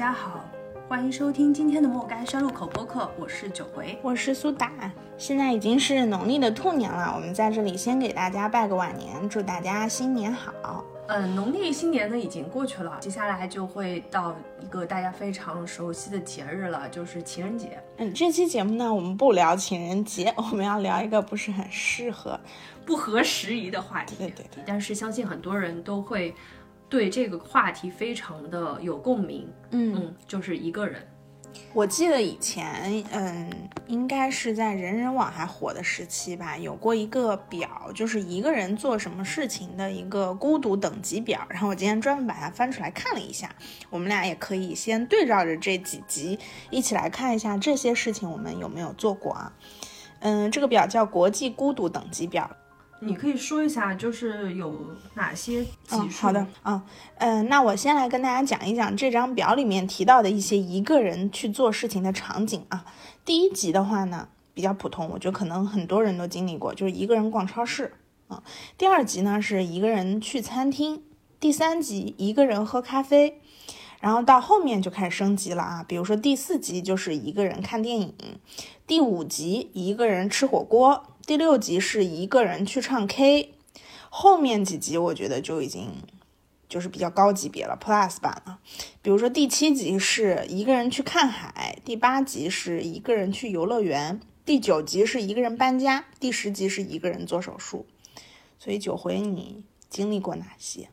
大家好，欢迎收听今天的莫干山路口播客，我是九回。我是苏打，现在已经是农历的兔年了，我们在这里先给大家拜个晚年，祝大家新年好。嗯，农历新年呢已经过去了，接下来就会到一个大家非常熟悉的节日了，就是情人节。嗯，这期节目呢，我们不聊情人节，我们要聊一个不是很适合、不合时宜的话题。对对对，但是相信很多人都会对这个话题非常的有共鸣。嗯，嗯，就是一个人。我记得以前，嗯，应该是在人人网还火的时期吧，有过一个表，就是一个人做什么事情的一个孤独等级表。然后我今天专门把它翻出来看了一下，我们俩也可以先对照着这几集一起来看一下这些事情我们有没有做过啊？嗯，这个表叫国际孤独等级表。你可以说一下，就是有哪些级嗯，数？好的，嗯嗯，那我先来跟大家讲一讲这张表里面提到的一些一个人去做事情的场景啊。第一级的话呢，比较普通，我觉得可能很多人都经历过，就是一个人逛超市啊。第二级呢是一个人去餐厅，第三级一个人喝咖啡，然后到后面就开始升级了啊，比如说第四集就是一个人看电影，第五集一个人吃火锅，第六集是一个人去唱 K，后面几集我觉得就已经就是比较高级别了，Plus 版了。比如说第七集是一个人去看海，第八集是一个人去游乐园，第九集是一个人搬家，第十集是一个人做手术。所以九回你经历过哪些？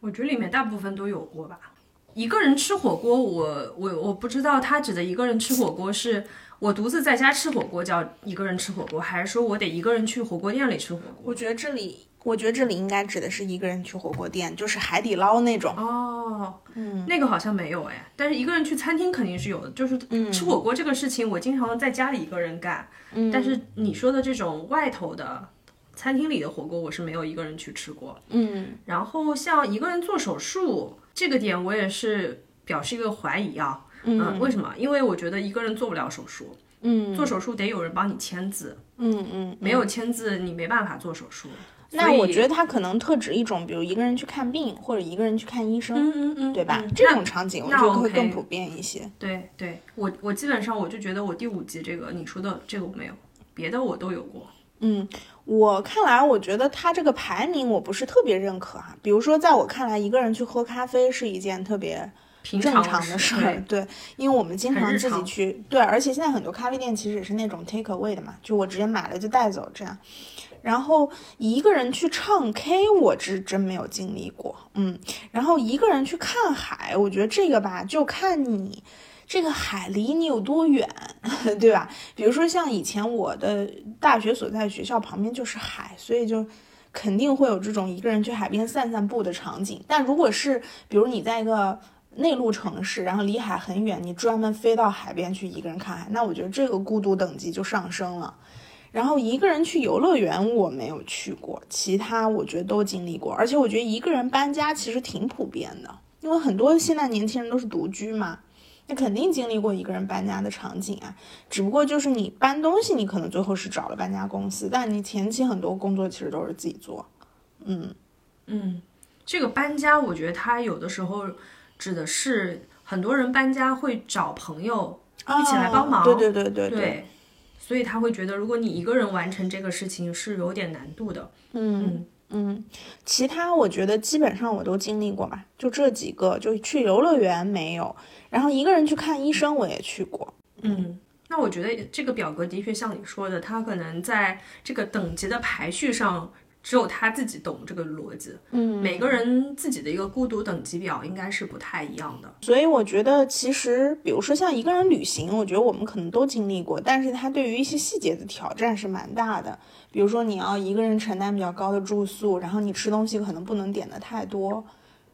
我觉得里面大部分都有过吧。一个人吃火锅，我我我不知道他指的一个人吃火锅是我独自在家吃火锅叫一个人吃火锅，还是说我得一个人去火锅店里吃火锅？我觉得这里，我觉得这里应该指的是一个人去火锅店，就是海底捞那种。哦，嗯，那个好像没有哎，但是一个人去餐厅肯定是有的，就是吃火锅这个事情，我经常在家里一个人干。嗯，但是你说的这种外头的餐厅里的火锅，我是没有一个人去吃过。嗯然后像一个人做手术这个点，我也是表示一个怀疑啊。嗯，为什么？因为我觉得一个人做不了手术，嗯做手术得有人帮你签字，嗯嗯。没有签字你没办法做手术。那我觉得它可能特指一种，比如一个人去看病，或者一个人去看医生，嗯嗯嗯，对吧？嗯这种场景我觉得会更普遍一些。对对，我我基本上我就觉得我第五集这个你说的这个我没有，别的我都有过。嗯，我看来，我觉得他这个排名我不是特别认可啊。比如说，在我看来，一个人去喝咖啡是一件特别平正常的的事儿，对，因为我们经常自己去，对，而且现在很多咖啡店其实也是那种 take away 的嘛，就我直接买了就带走这样。然后一个人去唱 K，我是真没有经历过，嗯。然后一个人去看海，我觉得这个吧，就看你这个海离你有多远，对吧？比如说像以前我的大学所在学校旁边就是海，所以就肯定会有这种一个人去海边散散步的场景。但如果是比如你在一个内陆城市，然后离海很远，你专门飞到海边去一个人看海，那我觉得这个孤独等级就上升了。然后一个人去游乐园我没有去过，其他我觉得都经历过，而且我觉得一个人搬家其实挺普遍的，因为很多现在年轻人都是独居嘛，那肯定经历过一个人搬家的场景啊。只不过就是你搬东西，你可能最后是找了搬家公司，但你前期很多工作其实都是自己做。嗯嗯，这个搬家，我觉得它有的时候指的是很多人搬家会找朋友一起来帮忙，对对对对对，所以他会觉得如果你一个人完成这个事情是有点难度的。嗯嗯，其他我觉得基本上我都经历过吧，就这几个，就去游乐园没有，然后一个人去看医生我也去过。嗯，那我觉得这个表格的确像你说的，它可能在这个等级的排序上。只有他自己懂这个逻辑，嗯，每个人自己的一个孤独等级表应该是不太一样的。所以我觉得，其实比如说像一个人旅行，我觉得我们可能都经历过，但是他对于一些细节的挑战是蛮大的。比如说你要一个人承担比较高的住宿，然后你吃东西可能不能点的太多，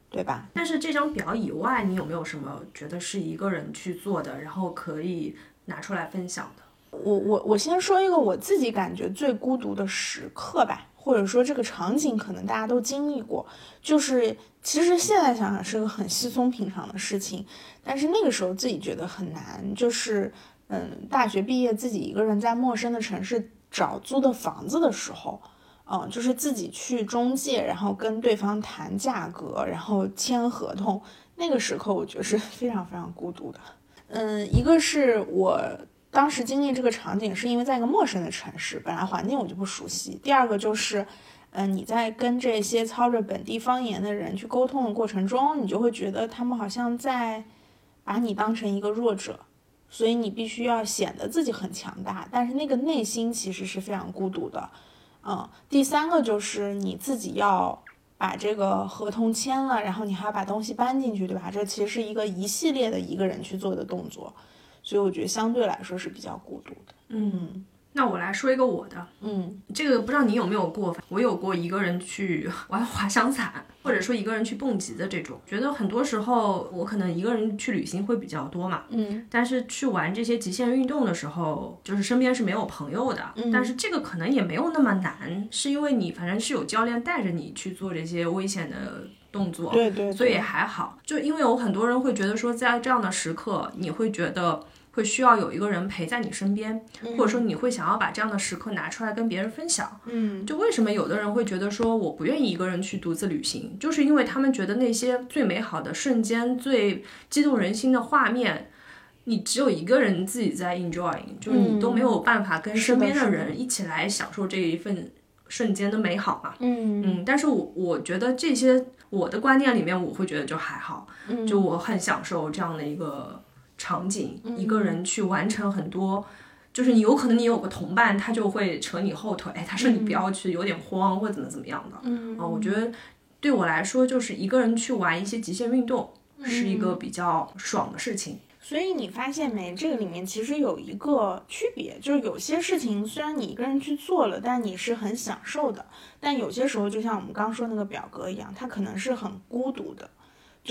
对吧？但是这张表以外，你有没有什么觉得是一个人去做的，然后可以拿出来分享的？我我我先说一个我自己感觉最孤独的时刻吧。或者说这个场景可能大家都经历过，就是其实现在想想是个很稀松平常的事情，但是那个时候自己觉得很难。就是嗯，大学毕业自己一个人在陌生的城市找租的房子的时候，嗯，就是自己去中介，然后跟对方谈价格，然后签合同，那个时刻我觉得是非常非常孤独的。嗯，一个是我当时经历这个场景，是因为在一个陌生的城市，本来环境我就不熟悉。第二个就是，嗯，你在跟这些操着本地方言的人去沟通的过程中，你就会觉得他们好像在把你当成一个弱者，所以你必须要显得自己很强大，但是那个内心其实是非常孤独的。嗯，第三个就是你自己要把这个合同签了，然后你还要把东西搬进去，对吧？这其实是一个一系列的一个人去做的动作，所以我觉得相对来说是比较孤独的。嗯。那我来说一个我的，嗯，这个不知道你有没有过，我有过一个人去 玩滑翔伞，或者说一个人去蹦极的这种。觉得很多时候我可能一个人去旅行会比较多嘛，嗯，但是去玩这些极限运动的时候，就是身边是没有朋友的，嗯但是这个可能也没有那么难，是因为你反正是有教练带着你去做这些危险的动作，对对，所以还好。就因为有很多人会觉得说，在这样的时刻，你会觉得。会需要有一个人陪在你身边，或者说你会想要把这样的时刻拿出来跟别人分享。嗯，就为什么有的人会觉得说我不愿意一个人去独自旅行，就是因为他们觉得那些最美好的瞬间、最激动人心的画面，你只有一个人自己在 enjoying，就是你都没有办法跟身边的人一起来享受这一份瞬间的美好嘛。嗯嗯，但是我我觉得这些我的观念里面，我会觉得就还好，就我很享受这样的一个。场景一个人去完成很多，就是你有可能你有个同伴，他就会扯你后腿，他说你不要去，有点慌或怎么怎么样的。嗯啊，我觉得对我来说，就是一个人去玩一些极限运动是一个比较爽的事情。所以你发现没，这个里面其实有一个区别，就是有些事情虽然你一个人去做了，但你是很享受的，但有些时候就像我们刚说那个表格一样，它可能是很孤独的。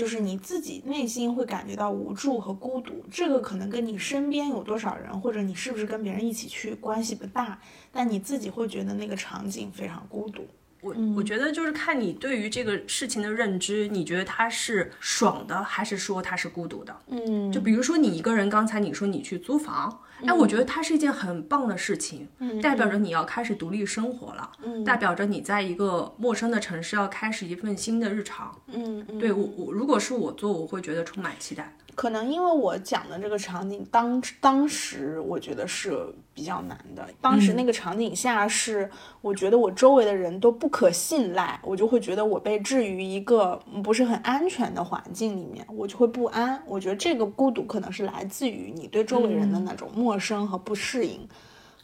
就是你自己内心会感觉到无助和孤独，这个可能跟你身边有多少人，或者你是不是跟别人一起去关系不大，但你自己会觉得那个场景非常孤独。我我觉得就是看你对于这个事情的认知，你觉得它是爽的，还是说它是孤独的？嗯，就比如说你一个人，刚才你说你去租房，哎，我觉得它是一件很棒的事情，代表着你要开始独立生活了，代表着你在一个陌生的城市要开始一份新的日常。嗯，对我。我如果是我做，我会觉得充满期待。可能因为我讲的这个场景，当当时我觉得是比较难的。当时那个场景下是，我觉得我周围的人都不可信赖，我就会觉得我被置于一个不是很安全的环境里面，我就会不安。我觉得这个孤独可能是来自于你对周围人的那种陌生和不适应。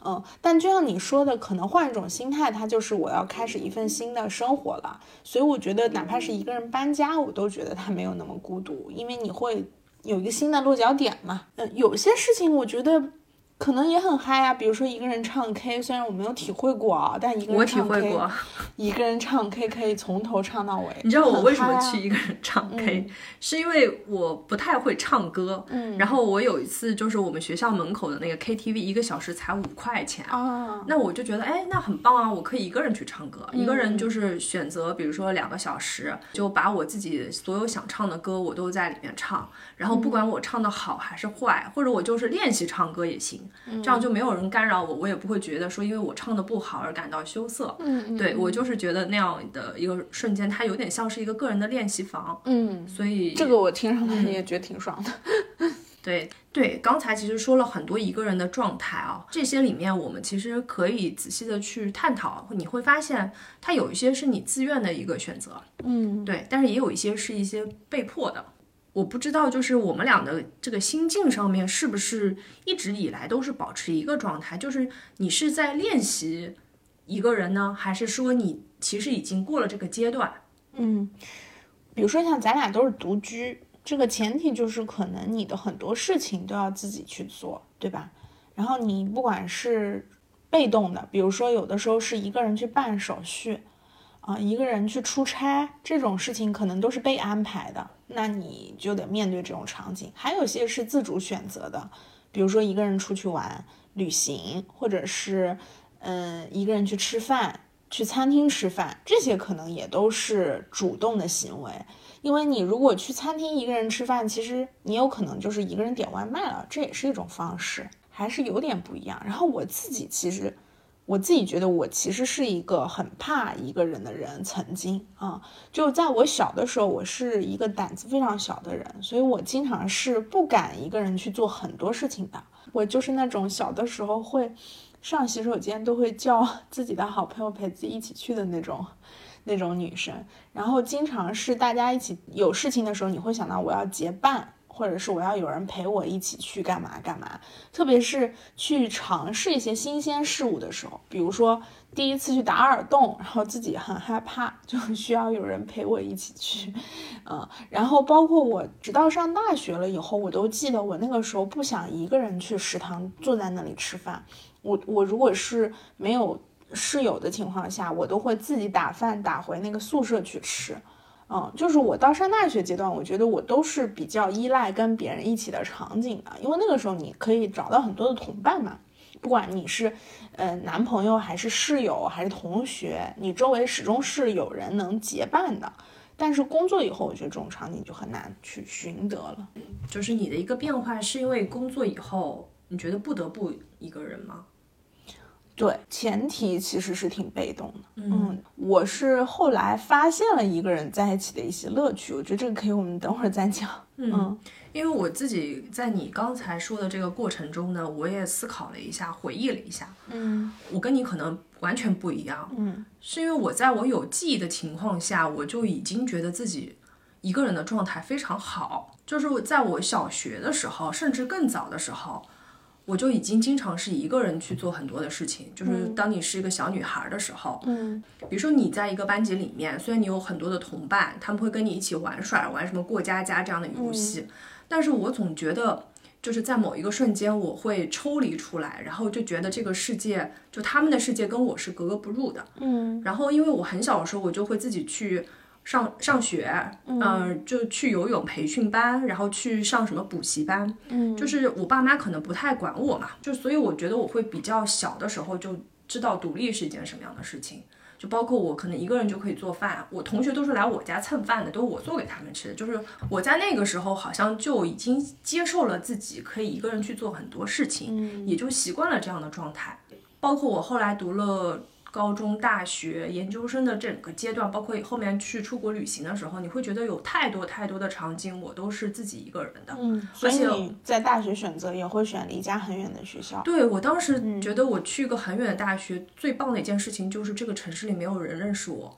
嗯，但就像你说的，可能换一种心态，它就是我要开始一份新的生活了。所以我觉得，哪怕是一个人搬家，我都觉得他没有那么孤独，因为你会。有一个新的落脚点嘛？嗯，有些事情我觉得。可能也很嗨啊，比如说一个人唱 K，虽然我没有体会过啊，但一个人唱 K，一个人唱 K 可以从头唱到尾。你知道我为什么去一个人唱 K？是因为我不太会唱歌。嗯。然后我有一次就是我们学校门口的那个 KTV，一个小时才五块钱啊。那我就觉得哎，那很棒啊，我可以一个人去唱歌，一个人就是选择，比如说两个小时，就把我自己所有想唱的歌我都在里面唱，然后不管我唱的好还是坏，或者我就是练习唱歌也行。这样就没有人干扰我，我也不会觉得说因为我唱的不好而感到羞涩。嗯，对我就是觉得那样的一个瞬间，它有点像是一个个人的练习房。嗯，所以这个我听上来也觉得挺爽的。对对，刚才其实说了很多一个人的状态啊，这些里面我们其实可以仔细的去探讨，你会发现它有一些是你自愿的一个选择。嗯，对，但是也有一些是一些被迫的。我不知道，就是我们俩的这个心境上面是不是一直以来都是保持一个状态？就是你是在练习一个人呢，还是说你其实已经过了这个阶段？嗯，比如说像咱俩都是独居，这个前提就是可能你的很多事情都要自己去做，对吧？然后你不管是被动的，比如说有的时候是一个人去办手续。啊，一个人去出差这种事情可能都是被安排的，那你就得面对这种场景。还有些是自主选择的，比如说一个人出去玩、旅行，或者是嗯一个人去吃饭、去餐厅吃饭，这些可能也都是主动的行为。因为你如果去餐厅一个人吃饭，其实你有可能就是一个人点外卖了，这也是一种方式，还是有点不一样。然后我自己其实。我自己觉得我其实是一个很怕一个人的人，曾经啊，就在我小的时候，我是一个胆子非常小的人，所以我经常是不敢一个人去做很多事情的。我就是那种小的时候会上洗手间都会叫 自己的好朋友陪自己一起去的那种那种女生，然后经常是大家一起有事情的时候，你会想到我要结伴。或者是我要有人陪我一起去干嘛干嘛，特别是去尝试一些新鲜事物的时候，比如说第一次去打耳洞，然后自己很害怕，就需要有人陪我一起去，嗯，然后包括我直到上大学了以后，我都记得我那个时候不想一个人去食堂坐在那里吃饭，我我如果是没有室友的情况下，我都会自己打饭打回那个宿舍去吃。嗯，就是我到上大学阶段，我觉得我都是比较依赖跟别人一起的场景的，因为那个时候你可以找到很多的同伴嘛，不管你是，呃，男朋友还是室友还是同学，你周围始终是有人能结伴的。但是工作以后，我觉得这种场景就很难去寻得了。就是你的一个变化，是因为工作以后，你觉得不得不一个人吗？对，前提其实是挺被动的。嗯，我是后来发现了一个人在一起的一些乐趣，我觉得这个可以我们等会儿再讲。嗯，因为我自己在你刚才说的这个过程中呢，我也思考了一下，回忆了一下。嗯，我跟你可能完全不一样。嗯，是因为我在我有记忆的情况下，我就已经觉得自己一个人的状态非常好。就是在我小学的时候，甚至更早的时候。我就已经经常是一个人去做很多的事情，就是当你是一个小女孩的时候，嗯，比如说你在一个班级里面，虽然你有很多的同伴，他们会跟你一起玩耍，玩什么过家家这样的游戏，但是我总觉得就是在某一个瞬间，我会抽离出来，然后就觉得这个世界，就他们的世界跟我是格格不入的，嗯，然后因为我很小的时候，我就会自己去。上上学，嗯，就去游泳培训班，然后去上什么补习班，嗯，就是我爸妈可能不太管我嘛，就所以我觉得我会比较小的时候就知道独立是一件什么样的事情，就包括我可能一个人就可以做饭，我同学都是来我家蹭饭的，都是我做给他们吃的，就是我在那个时候好像就已经接受了自己可以一个人去做很多事情，也就习惯了这样的状态，包括我后来读了。高中、大学、研究生的整个阶段，包括后面去出国旅行的时候，你会觉得有太多太多的场景，我都是自己一个人的。嗯，所以你在大学选择也会选离家很远的学校。对我当时觉得，我去一个很远的大学，最棒的一件事情就是这个城市里没有人认识我，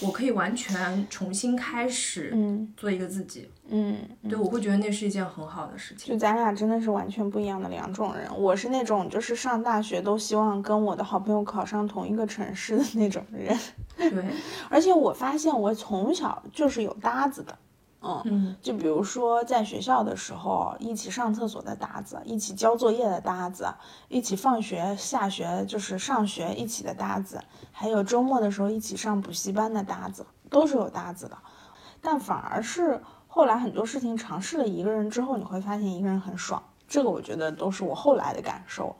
我可以完全重新开始，做一个自己。嗯，对，我会觉得那是一件很好的事情。就咱俩真的是完全不一样的两种人。我是那种就是上大学都希望跟我的好朋友考上同一个城市的那种人。对，而且我发现我从小就是有搭子的。嗯，就比如说在学校的时候，一起上厕所的搭子，一起交作业的搭子，一起放学下学就是上学一起的搭子，还有周末的时候一起上补习班的搭子，都是有搭子的。但反而是。后来很多事情尝试了一个人之后，你会发现一个人很爽。这个我觉得都是我后来的感受。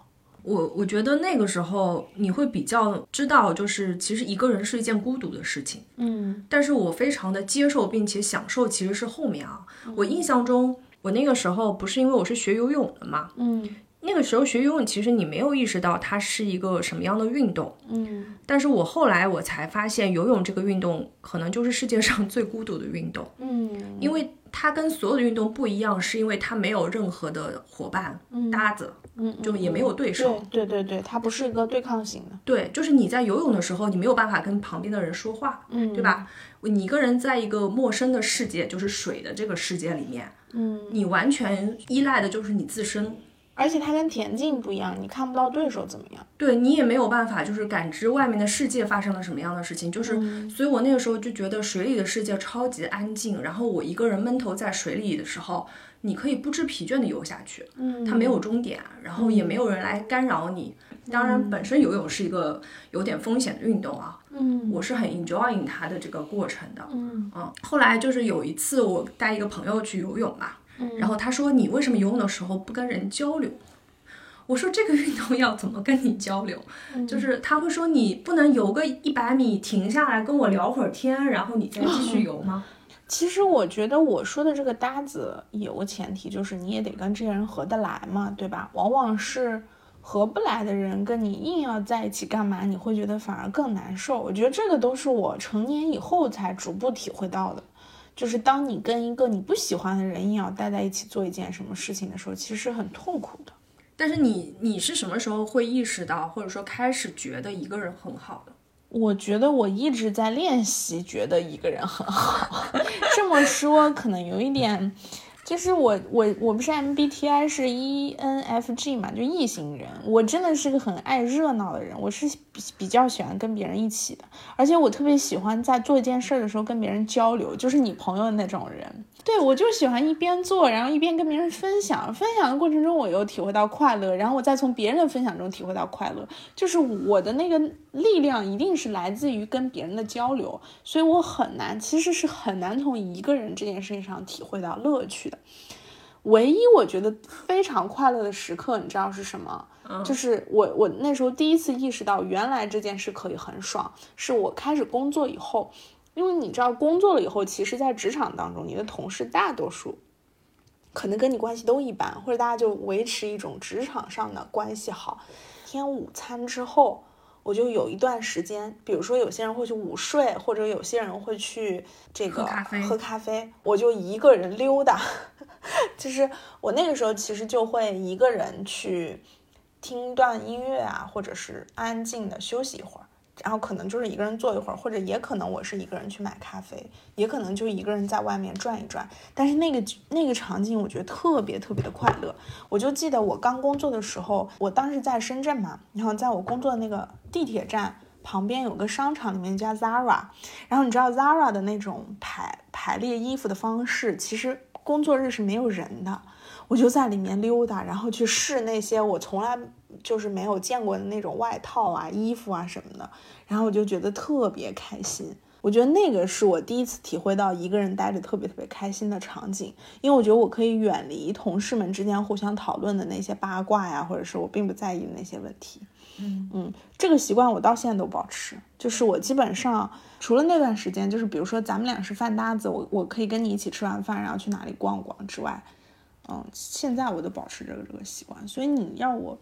我我觉得那个时候你会比较知道，就是其实一个人是一件孤独的事情。嗯，但是我非常的接受并且享受，其实是后面啊。我印象中，我那个时候不是因为我是学游泳的嘛。嗯。那个时候学游泳，其实你没有意识到它是一个什么样的运动，嗯，但是我后来我才发现，游泳这个运动可能就是世界上 最孤独的运动，嗯，因为它跟所有的运动不一样，是因为它没有任何的伙伴搭子，嗯，就也没有对手，对对对，它不是一个对抗型的，对，就是你在游泳的时候，你没有办法跟旁边的人说话，嗯，对吧？你一个人在一个陌生的世界，就是水的这个世界里面，嗯，你完全依赖的就是你自身。而且它跟田径不一样，你看不到对手怎么样，对你也没有办法，就是感知外面的世界发生了什么样的事情。就是，所以我那个时候就觉得水里的世界超级安静，然后我一个人闷头在水里的时候，你可以不知疲倦的游下去，嗯，它没有终点，然后也没有人来干扰你。当然，本身游泳是一个有点风险的运动啊，嗯，我是很 enjoying 它的这个过程的，嗯嗯。后来就是有一次我带一个朋友去游泳嘛，然后他说你为什么游泳的时候不跟人交流？我说这个运动要怎么跟你交流？就是他会说你不能游个一百米停下来跟我聊会儿天，然后你再继续 游吗？其实我觉得我说的这个搭子有个前提，就是你也得跟这些人合得来嘛，对吧？往往是。合不来的人跟你硬要在一起干嘛，你会觉得反而更难受。我觉得这个都是我成年以后才逐步体会到的，就是当你跟一个你不喜欢的人硬要待在一起做一件什么事情的时候，其实是很痛苦的。但是你你是什么时候会意识到，或者说开始觉得一个人很好的？我觉得我一直在练习，觉得一个人很好。这么说可能有一点，就是我我我不是 MBTI 是 ENFG 嘛，就异型人。我真的是个很爱热闹的人，我是比比较喜欢跟别人一起的，而且我特别喜欢在做一件事的时候跟别人交流，就是你朋友的那种人。对我就喜欢一边做，然后一边跟别人分享。分享的过程中，我又体会到快乐，然后我再从别人的分享中体会到快乐。就是我的那个力量一定是来自于跟别人的交流，所以我很难，其实是很难从一个人这件事情上体会到乐趣的。唯一我觉得非常快乐的时刻，你知道是什么？就是我我那时候第一次意识到，原来这件事可以很爽，是我开始工作以后。因为你知道，工作了以后，其实，在职场当中，你的同事大多数可能跟你关系都一般，或者大家就维持一种职场上的关系好。天午餐之后，我就有一段时间，比如说有些人会去午睡，或者有些人会去这个喝咖啡，我就一个人溜达。就是我那个时候其实就会一个人去听段音乐啊，或者是安静的休息一会儿。然后可能就是一个人坐一会儿，或者也可能我是一个人去买咖啡，也可能就一个人在外面转一转。但是那个那个场景，我觉得特别特别的快乐。我就记得我刚工作的时候，我当时在深圳嘛，然后在我工作的那个地铁站旁边有个商场，里面叫 Zara。然后你知道 Zara 的那种排排列衣服的方式，其实工作日是没有人的。我就在里面溜达，然后去试那些我从来。就是没有见过的那种外套啊、衣服啊什么的，然后我就觉得特别开心。我觉得那个是我第一次体会到一个人待着特别特别开心的场景，因为我觉得我可以远离同事们之间互相讨论的那些八卦呀，或者是我并不在意的那些问题。嗯嗯，这个习惯我到现在都保持，就是我基本上除了那段时间，就是比如说咱们俩是饭搭子，我我可以跟你一起吃完饭，然后去哪里逛逛之外，嗯，现在我都保持这个这个习惯。所以你要我。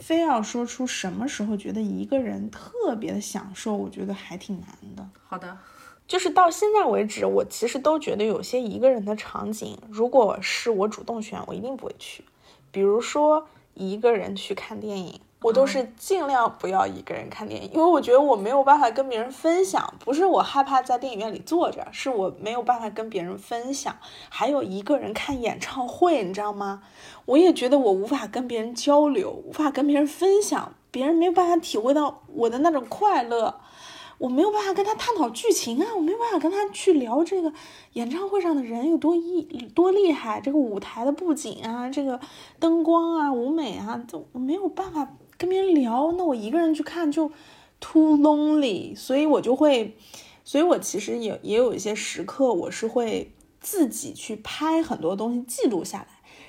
非要说出什么时候觉得一个人特别的享受，我觉得还挺难的。好的，就是到现在为止，我其实都觉得有些一个人的场景，如果是我主动选，我一定不会去。比如说一个人去看电影。我都是尽量不要一个人看电影，因为我觉得我没有办法跟别人分享。不是我害怕在电影院里坐着，是我没有办法跟别人分享。还有一个人看演唱会，你知道吗？我也觉得我无法跟别人交流，无法跟别人分享，别人没有办法体会到我的那种快乐。我没有办法跟他探讨剧情啊，我没有办法跟他去聊这个演唱会上的人有多厉多厉害，这个舞台的布景啊，这个灯光啊，舞美啊，都我没有办法。跟别人聊，那我一个人去看就 too lonely，所以我就会，所以我其实也也有一些时刻，我是会自己去拍很多东西记录下来，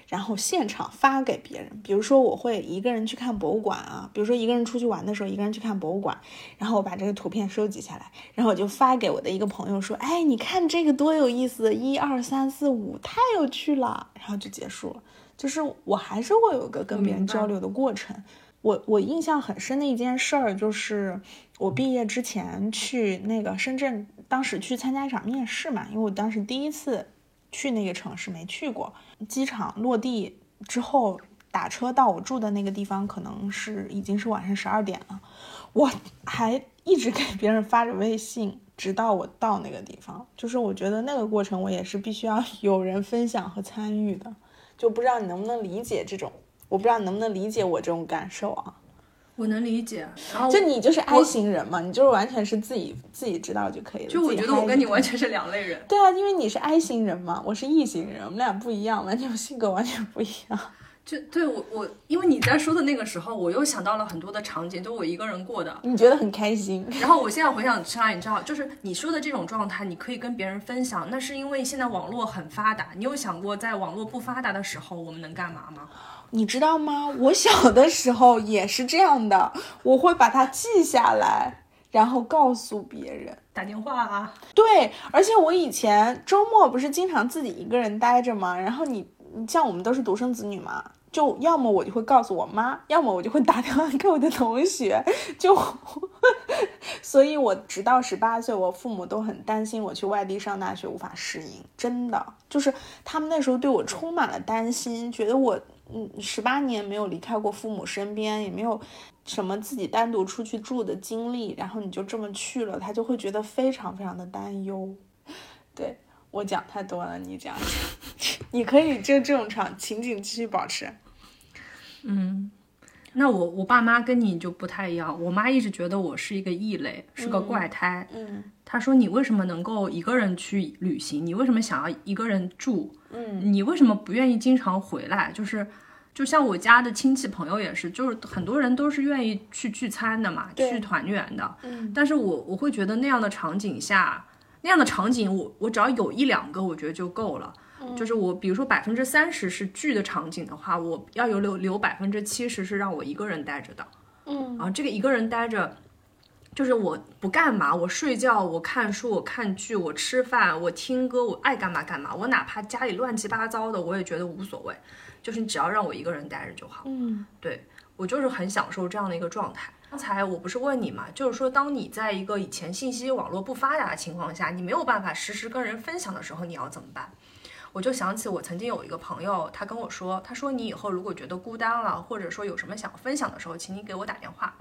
然后现场发给别人。比如说我会一个人去看博物馆啊，比如说一个人出去玩的时候，一个人去看博物馆，然后我把这个图片收集下来，然后我就发给我的一个朋友说，哎，你看这个多有意思，一二三四五，太有趣了，然后就结束了。就是我还是会有个跟别人交流的过程。我我印象很深的一件事儿，就是我毕业之前去那个深圳，当时去参加一场面试嘛，因为我当时第一次去那个城市，没去过。机场落地之后，打车到我住的那个地方，可能是已经是晚上十二点了。我还一直给别人发着微信，直到我到那个地方。就是我觉得那个过程，我也是必须要有人分享和参与的。就不知道你能不能理解这种。我不知道你能不能理解我这种感受啊？我能理解，然后就你就是 I 型人嘛，你就是完全是自己自己知道就可以了。就我觉得我跟你完全是两类人。对啊，因为你是 I 型人嘛，我是 E 型人，我们俩不一样，完全性格完全不一样。就对我我，因为你在说的那个时候，我又想到了很多的场景，都我一个人过的。你觉得很开心？然后我现在回想起来，你知道，就是你说的这种状态，你可以跟别人分享，那是因为现在网络很发达。你有想过，在网络不发达的时候，我们能干嘛吗？你知道吗？我小的时候也是这样的，我会把它记下来，然后告诉别人，打电话啊。对，而且我以前周末不是经常自己一个人待着吗？然后你，你像我们都是独生子女嘛，就要么我就会告诉我妈，要么我就会打电话给我的同学，就，所以我直到十八岁，我父母都很担心我去外地上大学无法适应，真的就是他们那时候对我充满了担心，觉得我嗯十八年没有离开过父母身边，也没有什么自己单独出去住的经历，然后你就这么去了，他就会觉得非常非常的担忧。对我讲太多了，你讲，你可以就这种场情景继续保持。嗯，那我我爸妈跟你就不太一样，我妈一直觉得我是一个异类，是个怪胎。嗯，她说你为什么能够一个人去旅行？你为什么想要一个人住？嗯，你为什么不愿意经常回来？就是就像我家的亲戚朋友也是，就是很多人都是愿意去聚餐的嘛，去团圆的。嗯，但是我我会觉得那样的场景下，那样的场景，我我只要有一两个，我觉得就够了。就是我，比如说百分之三十是剧的场景的话，我要有留留百分之七十是让我一个人待着的。嗯，然后这个一个人待着，就是我不干嘛，我睡觉，我看书，我看剧，我吃饭，我听歌，我爱干嘛干嘛。我哪怕家里乱七八糟的，我也觉得无所谓。就是你只要让我一个人待着就好。嗯，对我就是很享受这样的一个状态。刚才我不是问你嘛，就是说当你在一个以前信息网络不发达的情况下，你没有办法实时跟人分享的时候，你要怎么办？我就想起我曾经有一个朋友，他跟我说，他说你以后如果觉得孤单了，或者说有什么想分享的时候，请你给我打电话。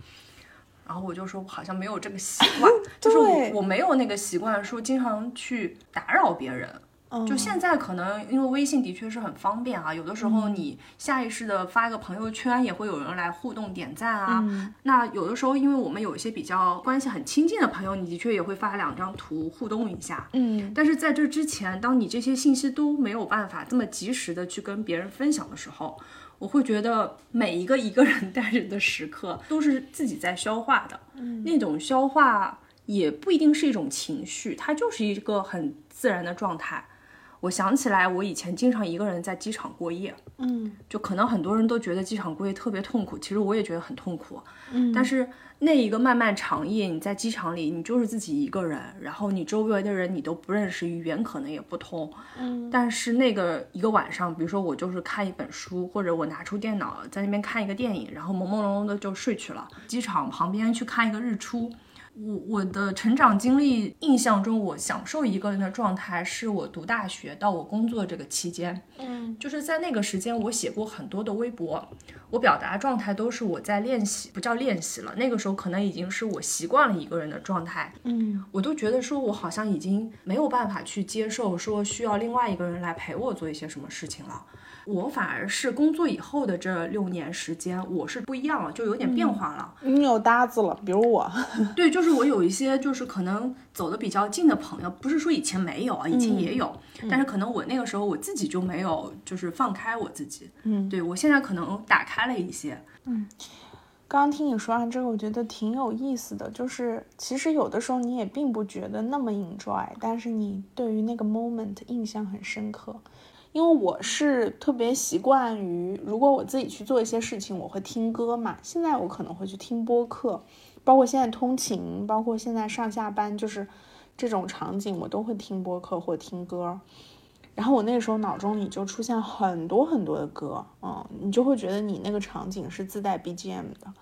然后我就说，我好像没有这个习惯，就是我我没有那个习惯，说经常去打扰别人。就现在可能因为微信的确是很方便啊，有的时候你下意识的发一个朋友圈，也会有人来互动点赞啊。那有的时候，因为我们有一些比较关系很亲近的朋友，你的确也会发两张图互动一下。嗯，但是在这之前，当你这些信息都没有办法这么及时的去跟别人分享的时候，我会觉得每一个一个人待着的时刻都是自己在消化的。嗯，那种消化也不一定是一种情绪，它就是一个很自然的状态。我想起来，我以前经常一个人在机场过夜，嗯，就可能很多人都觉得机场过夜特别痛苦，其实我也觉得很痛苦，嗯，但是那一个漫漫长夜，你在机场里，你就是自己一个人，然后你周围的人你都不认识，语言可能也不通，嗯，但是那个一个晚上，比如说我就是看一本书，或者我拿出电脑在那边看一个电影，然后朦朦胧胧的就睡去了，机场旁边去看一个日出。我我的成长经历印象中，我享受一个人的状态，是我读大学到我工作这个期间，嗯，就是在那个时间，我写过很多的微博，我表达状态都是我在练习，不叫练习了，那个时候可能已经是我习惯了一个人的状态，嗯，我都觉得说我好像已经没有办法去接受说需要另外一个人来陪我做一些什么事情了。我反而是工作以后的这六年时间，我是不一样了，就有点变化了。你有搭子了，比如我。对，就是我有一些就是可能走的比较近的朋友，不是说以前没有啊，以前也有，但是可能我那个时候我自己就没有就是放开我自己。嗯，对我现在可能打开了一些。嗯，刚刚听你说完这个，我觉得挺有意思的，就是其实有的时候你也并不觉得那么 enjoy，但是你对于那个 moment 印象很深刻。因为我是特别习惯于，如果我自己去做一些事情，我会听歌嘛。现在我可能会去听播客，包括现在通勤，包括现在上下班，就是这种场景，我都会听播客或听歌。然后我那个时候脑中里就出现很多很多的歌，嗯，你就会觉得你那个场景是自带 BGM 的。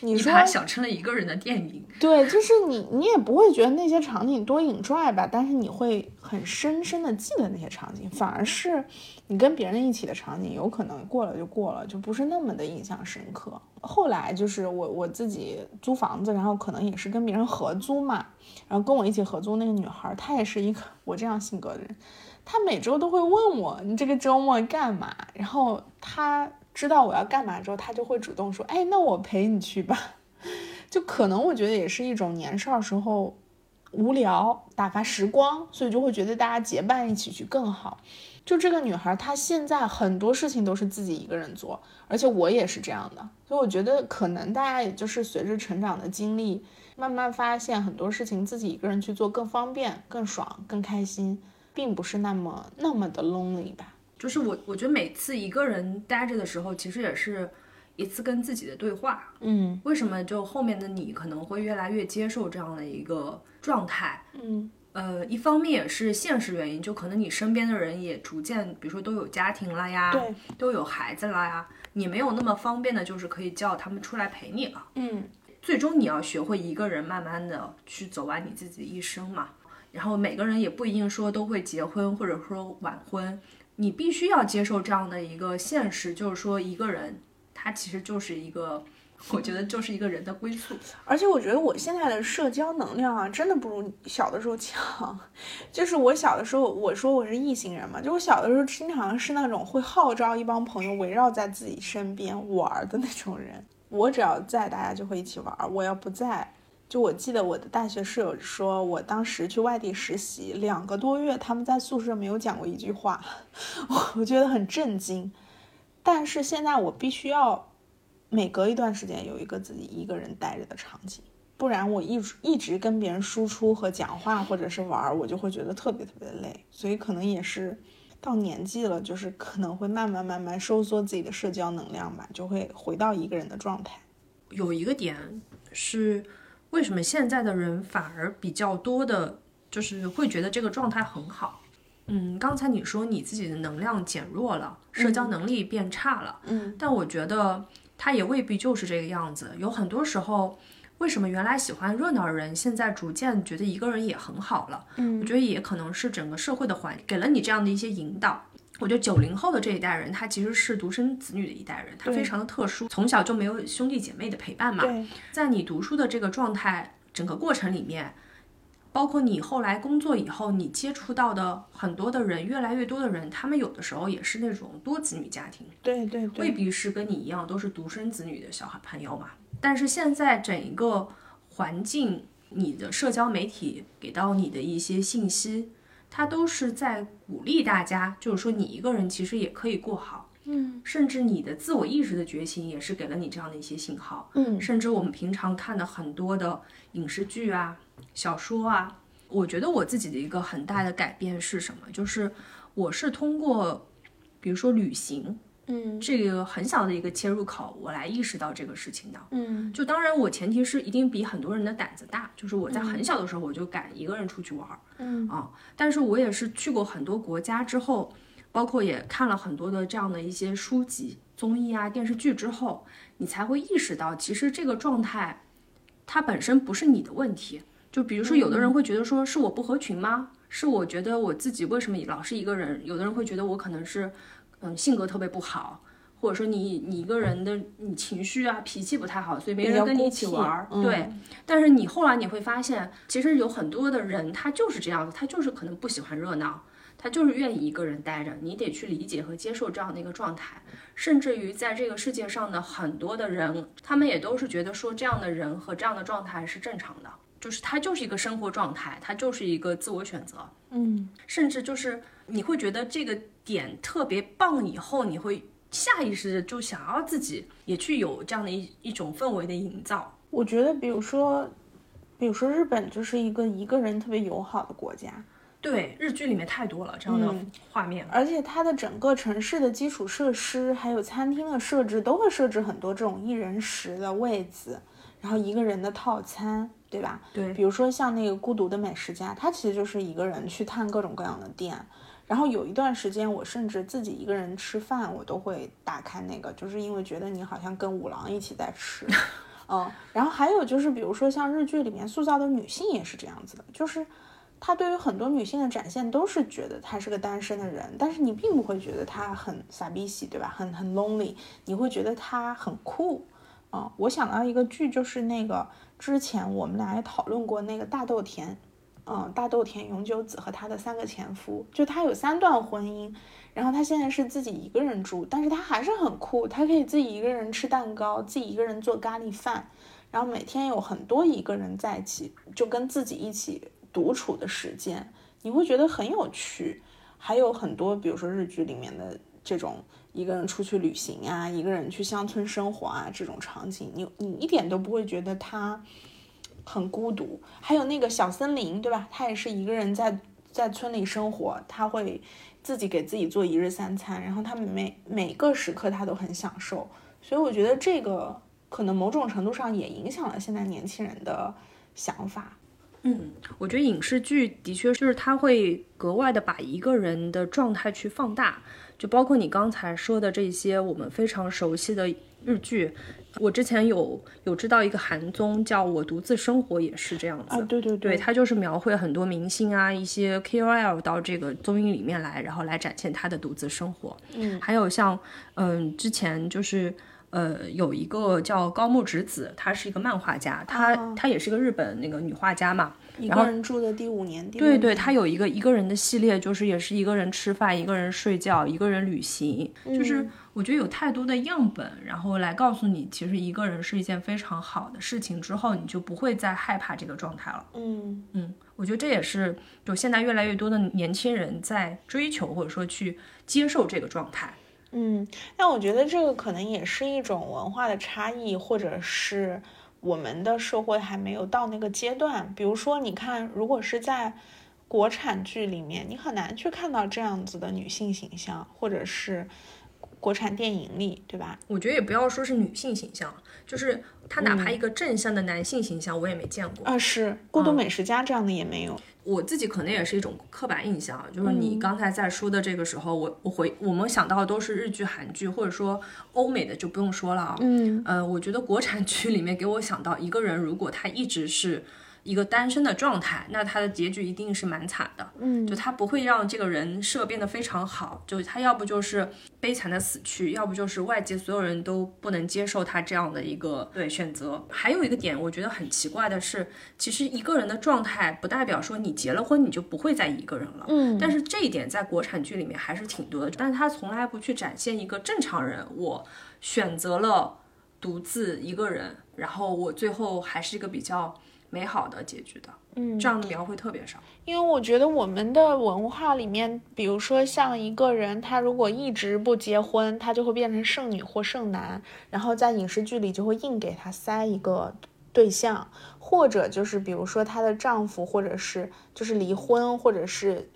你说想成了一个人的电影，对，就是你，你也不会觉得那些场景多引拽吧，但是你会很深深的记得那些场景，反而是你跟别人一起的场景，有可能过了就过了，就不是那么的印象深刻。后来就是我我自己租房子，然后可能也是跟别人合租嘛，然后跟我一起合租那个女孩，她也是一个 我这样性格的人。他每周都会问我你这个周末干嘛，然后他知道我要干嘛之后，他就会主动说，哎，那我陪你去吧。就可能我觉得也是一种年少时候无聊打发时光，所以就会觉得大家结伴一起去更好。就这个女孩，她现在很多事情都是自己一个人做，而且我也是这样的，所以我觉得可能大家也就是随着成长的经历，慢慢发现很多事情自己一个人去做更方便、更爽、更开心。并不是那么那么的 lonely 吧，就是我我觉得每次一个人待着的时候，其实也是一次跟自己的对话。嗯，为什么就后面的你可能会越来越接受这样的一个状态？嗯呃，一方面也是现实原因，就可能你身边的人也逐渐，比如说都有家庭了呀，对，都有孩子了呀，你没有那么方便的，就是可以叫他们出来陪你了。嗯，最终你要学会一个人慢慢的去走完你自己的一生嘛。然后每个人也不一定说都会结婚或者说晚婚，你必须要接受这样的一个现实，就是说一个人他其实就是一个。我觉得就是一个人的归宿，而且我觉得我现在的社交能量啊，真的不如小的时候强。就是我小的时候，我说我是异性人嘛，就我小的时候经常是那种会号召一帮朋友围绕在自己身边玩的那种人。我只要在，大家就会一起玩；我要不在，就我记得我的大学室友说，我当时去外地实习两个多月，他们在宿舍没有讲过一句话，我觉得很震惊。但是现在我必须要。每隔一段时间有一个自己一个人待着的场景，不然我一直一直跟别人输出和讲话或者是玩，我就会觉得特别特别的累。所以可能也是到年纪了，就是可能会慢慢慢慢收缩自己的社交能量吧，就会回到一个人的状态。有一个点是，为什么现在的人反而比较多的，就是会觉得这个状态很好？嗯，刚才你说你自己的能量减弱了，社交能力变差了，嗯，但我觉得。他也未必就是这个样子。有很多时候，为什么原来喜欢热闹的人，现在逐渐觉得一个人也很好了？嗯，我觉得也可能是整个社会的环给了你这样的一些引导。我觉得九零后的这一代人，他其实是独生子女的一代人，他非常的特殊，从小就没有兄弟姐妹的陪伴嘛。在你读书的这个状态，整个过程里面。包括你后来工作以后，你接触到的很多的人，越来越多的人，他们有的时候也是那种多子女家庭，对对，未必是跟你一样都是独生子女的小孩朋友嘛。但是现在整一个环境，你的社交媒体给到你的一些信息，它都是在鼓励大家，就是说你一个人其实也可以过好，嗯，甚至你的自我意识的觉醒也是给了你这样的一些信号，嗯，甚至我们平常看的很多的影视剧啊。小说啊，我觉得我自己的一个很大的改变是什么？就是我是通过，比如说旅行，嗯，这个很小的一个切入口，我来意识到这个事情的。嗯，就当然我前提是一定比很多人的胆子大，就是我在很小的时候我就敢一个人出去玩儿，嗯啊，但是我也是去过很多国家之后，包括也看了很多的这样的一些书籍、综艺啊、电视剧之后，你才会意识到，其实这个状态它本身不是你的问题。就比如说，有的人会觉得说是我不合群吗？是我觉得我自己为什么老是一个人？有的人会觉得我可能是，嗯，性格特别不好，或者说你你一个人的你情绪啊脾气不太好，所以没人跟你一起玩儿。对，但是你后来你会发现，其实有很多的人他就是这样子，他就是可能不喜欢热闹，他就是愿意一个人待着。你得去理解和接受这样的一个状态。甚至于在这个世界上的很多的人，他们也都是觉得说这样的人和这样的状态是正常的。就是他就是一个生活状态，他就是一个自我选择，嗯，甚至就是你会觉得这个点特别棒，以后你会下意识的就想要自己也去有这样的一一种氛围的营造。我觉得，比如说，比如说日本就是一个一个人特别友好的国家，对，日剧里面太多了这样的画面，而且它的整个城市的基础设施还有餐厅的设置都会设置很多这种一人食的位子，然后一个人的套餐。对吧？对，比如说像那个孤独的美食家，他其实就是一个人去探各种各样的店。然后有一段时间，我甚至自己一个人吃饭，我都会打开那个，就是因为觉得你好像跟五郎一起在吃。嗯，然后还有就是，比如说像日剧里面塑造的女性也是这样子的，就是她对于很多女性的展现都是觉得她是个单身的人，但是你并不会觉得她很傻逼喜，对吧？很很 lonely，你会觉得她很酷。嗯，我想到一个剧，就是那个。之前我们俩也讨论过那个大豆田，嗯，大豆田永久子和他的三个前夫，就他有三段婚姻，然后他现在是自己一个人住，但是他还是很酷，他可以自己一个人吃蛋糕，自己一个人做咖喱饭，然后每天有很多一个人在一起，就跟自己一起独处的时间，你会觉得很有趣，还有很多比如说日剧里面的这种。一个人出去旅行啊，一个人去乡村生活啊，这种场景，你你一点都不会觉得他很孤独。还有那个小森林，对吧？他也是一个人在在村里生活，他会自己给自己做一日三餐，然后他每每个时刻他都很享受。所以我觉得这个可能某种程度上也影响了现在年轻人的想法。嗯，我觉得影视剧的确就是它会格外的把一个人的状态去放大，就包括你刚才说的这些我们非常熟悉的日剧。我之前有有知道一个韩综叫《我独自生活》，也是这样子。啊，对对对，它就是描绘很多明星啊，一些 KOL 到这个综艺里面来，然后来展现他的独自生活。嗯，还有像嗯，之前就是呃，有一个叫高木直子，她是一个漫画家，她她也是个日本那个女画家嘛。一个人住的第五年，对对，她有一个一个人的系列，就是也是一个人吃饭，一个人睡觉，一个人旅行，就是。我觉得有太多的样本，然后来告诉你，其实一个人是一件非常好的事情。之后你就不会再害怕这个状态了。嗯嗯，我觉得这也是就现在越来越多的年轻人在追求或者说去接受这个状态。嗯，但我觉得这个可能也是一种文化的差异，或者是我们的社会还没有到那个阶段。比如说，你看，如果是在国产剧里面，你很难去看到这样子的女性形象，或者是。国产电影里，对吧？我觉得也不要说是女性形象，就是他哪怕一个正向的男性形象，我也没见过啊。是《孤独美食家》这样的也没有。我自己可能也是一种刻板印象，就是你刚才在说的这个时候，我我回我们想到的都是日剧、韩剧，或者说欧美的就不用说了啊。嗯，呃，我觉得国产剧里面给我想到一个人，如果他一直是。一个单身的状态，那他的结局一定是蛮惨的。嗯，就他不会让这个人设变得非常好，就他要不就是悲惨的死去，要不就是外界所有人都不能接受他这样的一个对选择。还有一个点，我觉得很奇怪的是，其实一个人的状态不代表说你结了婚你就不会再一个人了。嗯，但是这一点在国产剧里面还是挺多的，但是他从来不去展现一个正常人，我选择了独自一个人，然后我最后还是一个比较。美好的结局的，嗯，这样的描绘特别少。因为我觉得我们的文化里面，比如说像一个人，他如果一直不结婚，他就会变成剩女或剩男，然后在影视剧里就会硬给他塞一个对象，或者就是比如说她的丈夫，或者是就是离婚，或者是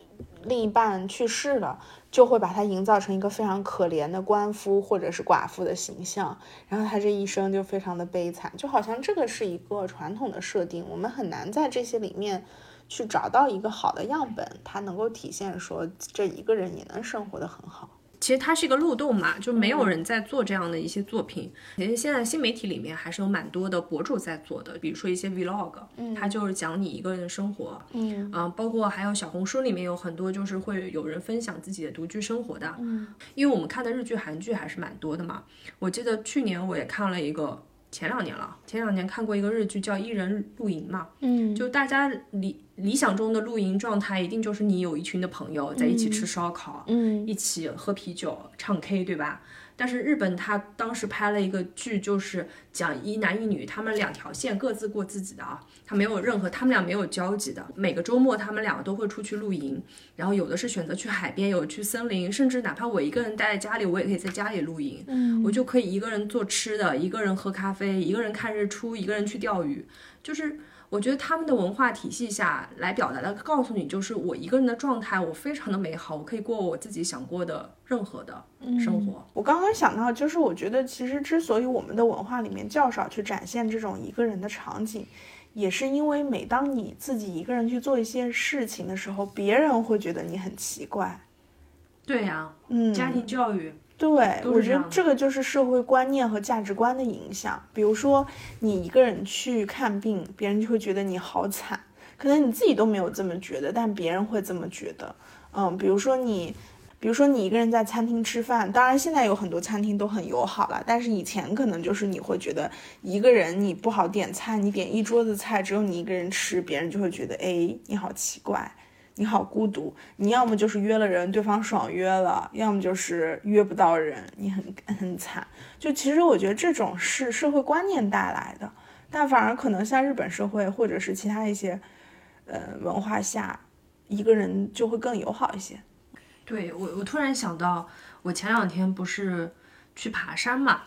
另一半去世了。就会把他营造成一个非常可怜的官夫或者是寡妇的形象，然后他这一生就非常的悲惨，就好像这个是一个传统的设定，我们很难在这些里面去找到一个好的样本，它能够体现说这一个人也能生活的很好。其实它是一个漏洞嘛，就没有人在做这样的一些作品。其实现在新媒体里面还是有蛮多的博主在做的，比如说一些 vlog，嗯，他就是讲你一个人的生活，嗯，啊，包括还有小红书里面有很多就是会有人分享自己的独居生活的，嗯，因为我们看的日剧、韩剧还是蛮多的嘛。我记得去年我也看了一个。前两年了，前两年看过一个日剧叫《一人露营》嘛，嗯，就大家理理想中的露营状态，一定就是你有一群的朋友在一起吃烧烤，嗯，一起喝啤酒、唱 K，对吧？但是日本他当时拍了一个剧，就是讲一男一女，他们两条线各自过自己的啊，他没有任何，他们俩没有交集的。每个周末他们两个都会出去露营，然后有的是选择去海边，有去森林，甚至哪怕我一个人待在家里，我也可以在家里露营，嗯，我就可以一个人做吃的，一个人喝咖啡，一个人看日出，一个人去钓鱼，就是。我觉得他们的文化体系下来表达的，告诉你就是我一个人的状态，我非常的美好，我可以过我自己想过的任何的生活。我刚刚想到，就是我觉得其实之所以我们的文化里面较少去展现这种一个人的场景，也是因为每当你自己一个人去做一些事情的时候，别人会觉得你很奇怪。对呀，嗯，家庭教育。对，我觉得这个就是社会观念和价值观的影响。比如说，你一个人去看病，别人就会觉得你好惨，可能你自己都没有这么觉得，但别人会这么觉得。嗯，比如说你，比如说你一个人在餐厅吃饭，当然现在有很多餐厅都很友好了，但是以前可能就是你会觉得一个人你不好点菜，你点一桌子菜只有你一个人吃，别人就会觉得哎你好奇怪。你好孤独，你要么就是约了人，对方爽约了，要么就是约不到人，你很很惨。就其实我觉得这种是社会观念带来的，但反而可能像日本社会或者是其他一些，呃文化下，一个人就会更友好一些。对我，我突然想到，我前两天不是去爬山嘛，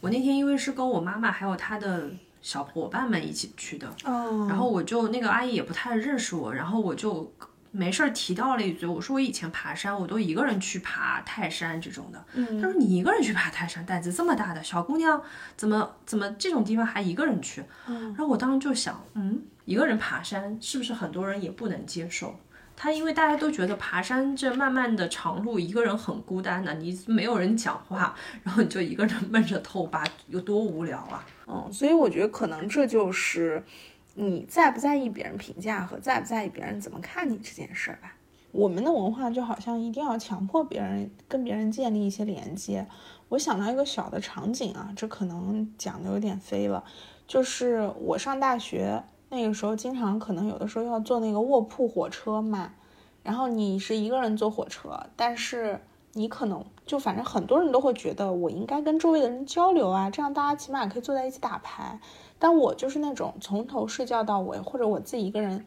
我那天因为是跟我妈妈还有她的小伙伴们一起去的，哦，然后我就那个阿姨也不太认识我，然后我就。没事儿提到了一嘴，我说我以前爬山，我都一个人去爬泰山这种的。嗯，他说你一个人去爬泰山，胆子这么大的小姑娘，怎么怎么这种地方还一个人去？嗯，然后我当时就想，嗯，一个人爬山，是不是很多人也不能接受？他因为大家都觉得爬山这漫漫的长路，一个人很孤单的，你没有人讲话，然后你就一个人闷着头爬，有多无聊啊！嗯，所以我觉得可能这就是你在不在意别人评价和在不在意别人怎么看你这件事儿吧。我们的文化就好像一定要强迫别人跟别人建立一些连接。我想到一个小的场景啊，这可能讲的有点飞了，就是我上大学。那个时候经常可能有的时候要坐那个卧铺火车嘛，然后你是一个人坐火车，但是你可能就反正很多人都会觉得我应该跟周围的人交流啊，这样大家起码可以坐在一起打牌。但我就是那种从头睡觉到尾，或者我自己一个人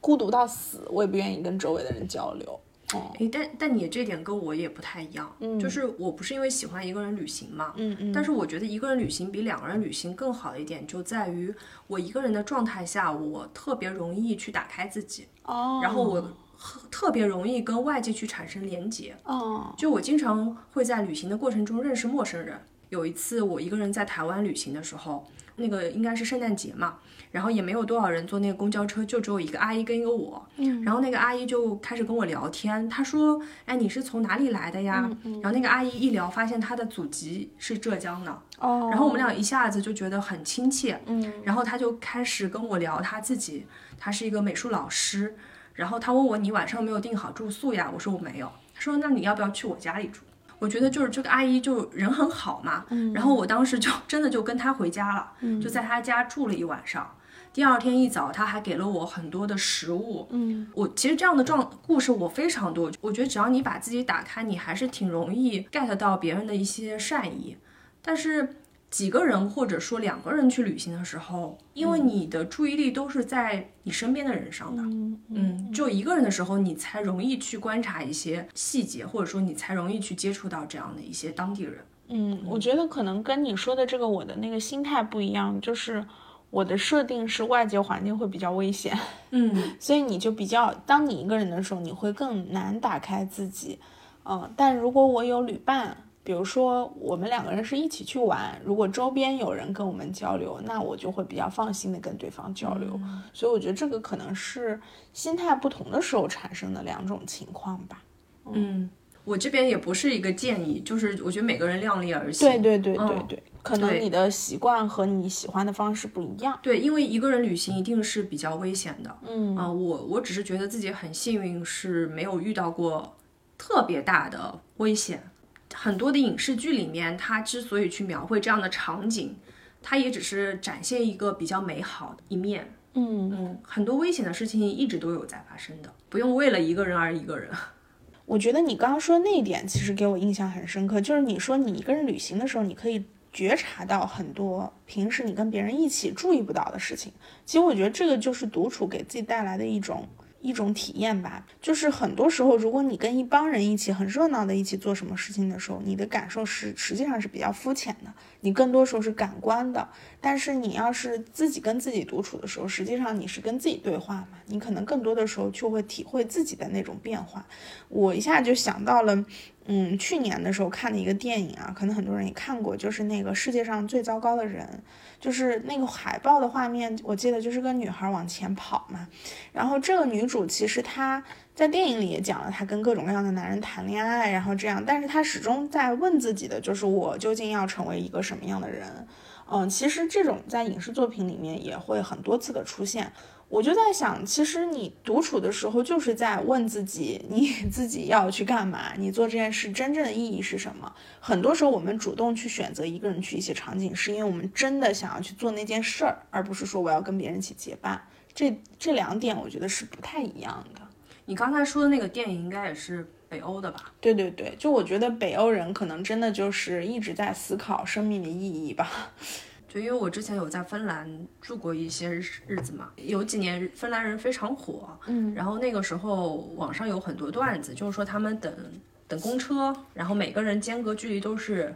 孤独到死，我也不愿意跟周围的人交流。哎，但但你这点跟我也不太一样，嗯，就是我不是因为喜欢一个人旅行嘛，嗯嗯，但是我觉得一个人旅行比两个人旅行更好的一点就在于我一个人的状态下，我特别容易去打开自己，哦，然后我特别容易跟外界去产生连接，哦，就我经常会在旅行的过程中认识陌生人。有一次我一个人在台湾旅行的时候，那个应该是圣诞节嘛。然后也没有多少人坐那个公交车，就只有一个阿姨跟一个我。嗯，然后那个阿姨就开始跟我聊天，她说：“哎，你是从哪里来的呀？”然后那个阿姨一聊，发现她的祖籍是浙江的。哦，然后我们俩一下子就觉得很亲切。嗯，然后她就开始跟我聊她自己，她是一个美术老师。然后她问我：“你晚上没有订好住宿呀？”我说：“我没有。”她说：“那你要不要去我家里住？”我觉得就是这个阿姨就人很好嘛。嗯，然后我当时就真的就跟她回家了，就在她家住了一晚上。第二天一早，他还给了我很多的食物。嗯，我其实这样的状故事我非常多。我觉得只要你把自己打开，你还是挺容易 get 到别人的一些善意。但是几个人或者说两个人去旅行的时候，因为你的注意力都是在你身边的人上的，嗯，就一个人的时候，你才容易去观察一些细节，或者说你才容易去接触到这样的一些当地人。嗯，我觉得可能跟你说的这个我的那个心态不一样，就是。我的设定是外界环境会比较危险，嗯，所以你就比较，当你一个人的时候，你会更难打开自己，嗯，但如果我有旅伴，比如说我们两个人是一起去玩，如果周边有人跟我们交流，那我就会比较放心的跟对方交流，所以我觉得这个可能是心态不同的时候产生的两种情况吧，嗯。我这边也不是一个建议，就是我觉得每个人量力而行。对对对对对，可能你的习惯和你喜欢的方式不一样。对，因为一个人旅行一定是比较危险的。嗯啊，我我只是觉得自己很幸运，是没有遇到过特别大的危险。很多的影视剧里面，它之所以去描绘这样的场景，它也只是展现一个比较美好的一面。嗯嗯，很多危险的事情一直都有在发生的，不用为了一个人而一个人。我觉得你刚刚说那一点其实给我印象很深刻，就是你说你一个人旅行的时候，你可以觉察到很多平时你跟别人一起注意不到的事情。其实我觉得这个就是独处给自己带来的一种。一种体验吧，就是很多时候，如果你跟一帮人一起很热闹的一起做什么事情的时候，你的感受实实际上是比较肤浅的，你更多时候是感官的。但是你要是自己跟自己独处的时候，实际上你是跟自己对话嘛，你可能更多的时候就会体会自己的那种变化。我一下就想到了。嗯，去年的时候看的一个电影啊，可能很多人也看过，就是那个世界上最糟糕的人，就是那个海报的画面，我记得就是个女孩往前跑嘛。然后这个女主其实她在电影里也讲了，她跟各种各样的男人谈恋爱，然后这样，但是她始终在问自己的，就是我究竟要成为一个什么样的人？嗯，其实这种在影视作品里面也会很多次的出现。我就在想，其实你独处的时候，就是在问自己，你 自己要去干嘛？你做这件事真正的意义是什么？很多时候，我们主动去选择一个人去一些场景，是因为我们真的想要去做那件事儿，而不是说我要跟别人一起结伴。这这两点，我觉得是不太一样的。你刚才说的那个电影，应该也是北欧的吧？对对对，就我觉得北欧人可能真的就是一直在思考生命的意义吧。就因为我之前有在芬兰住过一些日子嘛，有几年芬兰人非常火，嗯，然后那个时候网上有很多段子，就是说他们等等公车，然后每个人间隔距离都是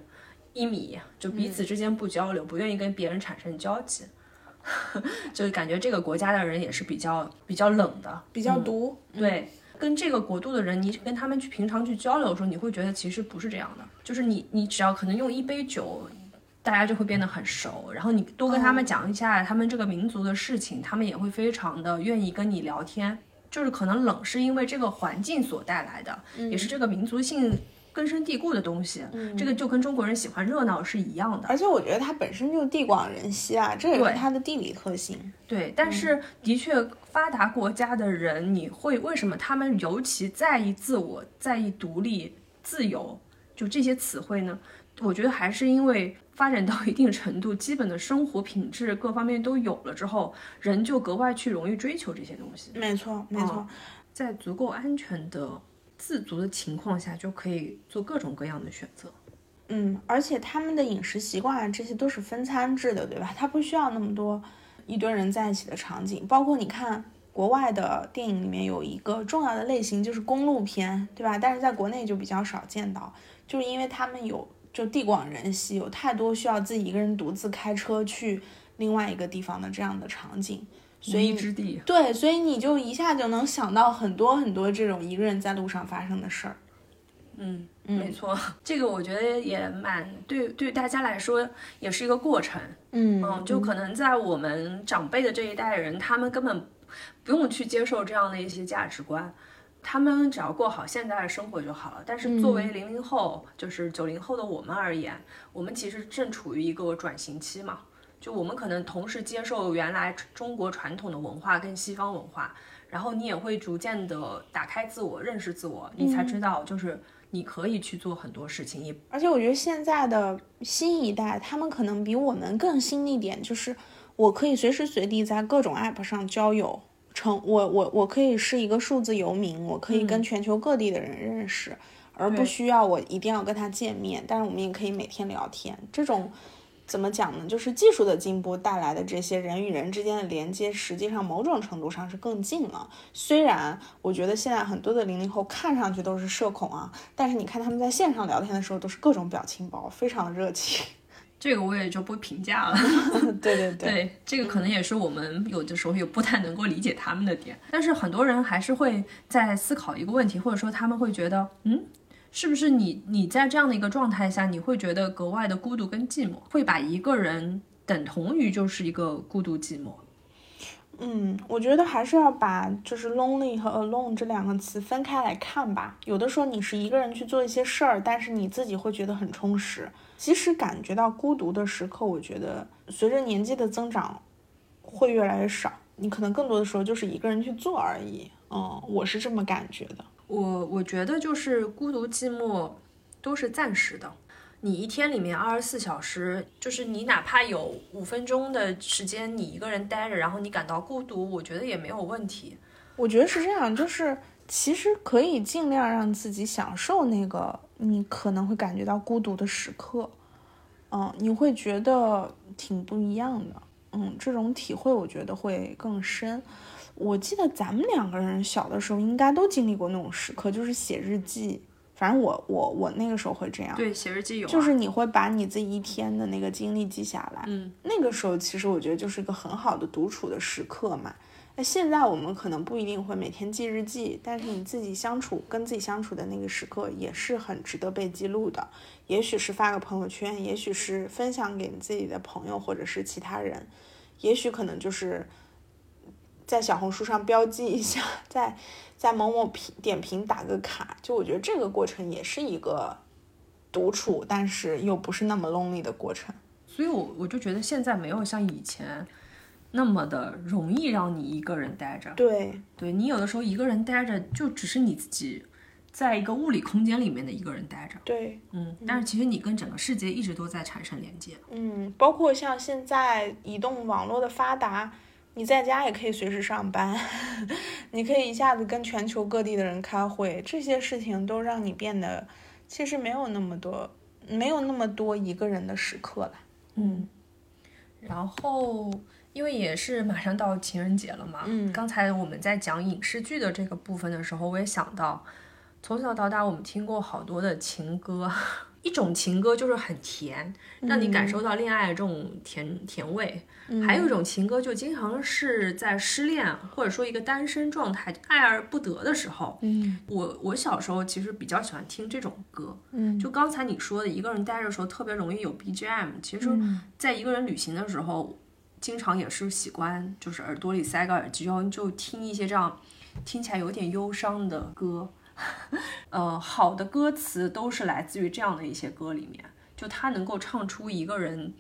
一米，就彼此之间不交流，不愿意跟别人产生交集，就感觉这个国家的人也是比较比较冷的，比较毒，对，跟这个国度的人，你跟他们去平常去交流的时候，你会觉得其实不是这样的，就是你你只要可能用一杯酒。大家就会变得很熟。然后你多跟他们讲一下他们这个民族的事情，他们也会非常的愿意跟你聊天。就是可能冷是因为这个环境所带来的，也是这个民族性根深蒂固的东西。这个就跟中国人喜欢热闹是一样的。而且我觉得它本身就地广人稀啊，这也是它的地理特性。对，但是的确发达国家的人，你会为什么他们尤其在意自我、在意独立、自由，就这些词汇呢？我觉得还是因为。发展到一定程度，基本的生活品质各方面都有了之后，人就格外去容易追求这些东西。没错，没错，在足够安全的、自足的情况下，就可以做各种各样的选择。嗯，而且他们的饮食习惯啊这些都是分餐制的，对吧？他不需要那么多一堆人在一起的场景。包括你看国外的电影里面有一个重要的类型就是公路片，对吧？但是在国内就比较少见到，就是因为他们有。就地广人稀，有太多需要自己一个人独自开车去另外一个地方的这样的场景，所以之地对，所以你就一下就能想到很多很多这种一个人在路上发生的事儿。嗯，没错，这个我觉得也蛮对，对大家来说也是一个过程。嗯嗯，就可能在我们长辈的这一代人，他们根本不用去接受这样的一些价值观。他们只要过好现在的生活就好了。但是作为零零后，就是九零后的我们而言，我们其实正处于一个转型期嘛。就我们可能同时接受原来中国传统的文化跟西方文化，然后你也会逐渐的打开自我，认识自我，你才知道就是你可以去做很多事情。也而且我觉得现在的新一代，他们可能比我们更新一点，就是我可以随时随地在各种 app 上交友。成我我我可以是一个数字游民，我可以跟全球各地的人认识，而不需要我一定要跟他见面。但是我们也可以每天聊天。这种怎么讲呢？就是技术的进步带来的这些人与人之间的连接，实际上某种程度上是更近了。虽然我觉得现在很多的零零后看上去都是社恐啊，但是你看他们在线上聊天的时候，都是各种表情包，非常的热情。这个我也就不评价了。对对对，这个可能也是我们有的时候也不太能够理解他们的点。但是很多人还是会在思考一个问题，或者说他们会觉得，嗯，是不是你你在这样的一个状态下，你会觉得格外的孤独跟寂寞，会把一个人等同于就是一个孤独寂寞。嗯，我觉得还是要把就是 lonely 和 alone 这两个词分开来看吧。有的时候你是一个人去做一些事儿，但是你自己会觉得很充实。即使感觉到孤独的时刻，我觉得随着年纪的增长会越来越少。你可能更多的时候就是一个人去做而已。嗯，我是这么感觉的。我我觉得就是孤独寂寞都是暂时的。你一天里面二十四小时，就是你哪怕有五分钟的时间你一个人待着，然后你感到孤独，我觉得也没有问题。我觉得是这样，就是其实可以尽量让自己享受那个你可能会感觉到孤独的时刻，嗯，你会觉得挺不一样的，嗯，这种体会我觉得会更深。我记得咱们两个人小的时候应该都经历过那种时刻，就是写日记。反正我我我那个时候会这样，对，写日记有，就是你会把你自己一天的那个经历记下来，嗯，那个时候其实我觉得就是一个很好的独处的时刻嘛。那现在我们可能不一定会每天记日记，但是你自己相处跟自己相处的那个时刻也是很值得被记录的。也许是发个朋友圈，也许是分享给你自己的朋友或者是其他人，也许可能就是在小红书上标记一下，在。在某某评点评打个卡，就我觉得这个过程也是一个独处，但是又不是那么 lonely 的过程。所以，我我就觉得现在没有像以前那么的容易让你一个人待着。对，对你有的时候一个人待着，就只是你自己在一个物理空间里面的一个人待着。对，嗯，但是其实你跟整个世界一直都在产生连接。嗯，包括像现在移动网络的发达。你在家也可以随时上班，你可以一下子跟全球各地的人开会，这些事情都让你变得其实没有那么多，没有那么多一个人的时刻了。嗯，然后因为也是马上到情人节了嘛，嗯，刚才我们在讲影视剧的这个部分的时候，我也想到，从小到大我们听过好多的情歌，一种情歌就是很甜，让你感受到恋爱这种甜甜味；还有一种情歌就经常是在失恋或者说一个单身状态爱而不得的时候。嗯，我我小时候其实比较喜欢听这种歌。嗯，就刚才你说的，一个人待着的时候特别容易有 BGM。其实，在一个人旅行的时候，经常也是喜欢就是耳朵里塞个耳机，然后就听一些这样听起来有点忧伤的歌。呃，好的歌词都是来自于这样的一些歌里面，就他能够唱出一个人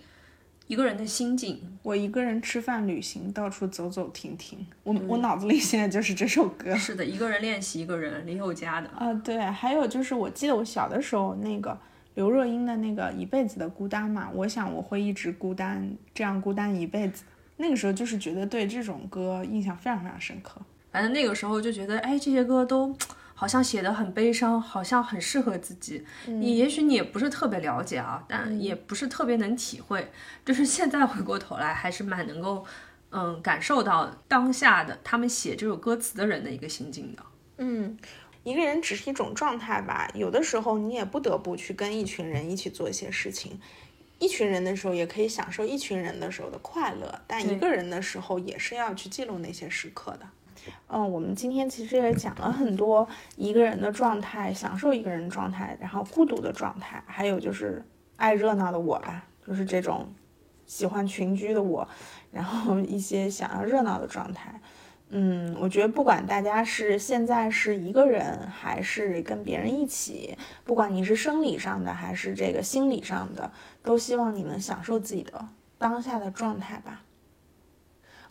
一个人的心境。我一个人吃饭、旅行，到处走走停停。我我脑子里现在就是这首歌。是的，一个人练习，一个人林宥嘉的。啊，对，还有就是我记得我小的时候那个刘若英的那个一辈子的孤单嘛，我想我会一直孤单，这样孤单一辈子。那个时候就是觉得对这种歌印象非常非常深刻。反正那个时候就觉得，哎，这些歌都。好像写的很悲伤，好像很适合自己。你也许你也不是特别了解啊，但也不是特别能体会。就是现在回过头来，还是蛮能够，嗯，感受到当下的他们写这首歌词的人的一个心境的。嗯，一个人只是一种状态吧。有的时候你也不得不去跟一群人一起做一些事情。一群人的时候也可以享受一群人的时候的快乐，但一个人的时候也是要去记录那些时刻的。嗯，我们今天其实也讲了很多一个人的状态，享受一个人状态，然后孤独的状态，还有就是爱热闹的我吧，就是这种喜欢群居的我，然后一些想要热闹的状态。嗯，我觉得不管大家是现在是一个人，还是跟别人一起，不管你是生理上的还是这个心理上的，都希望你能享受自己的当下的状态吧。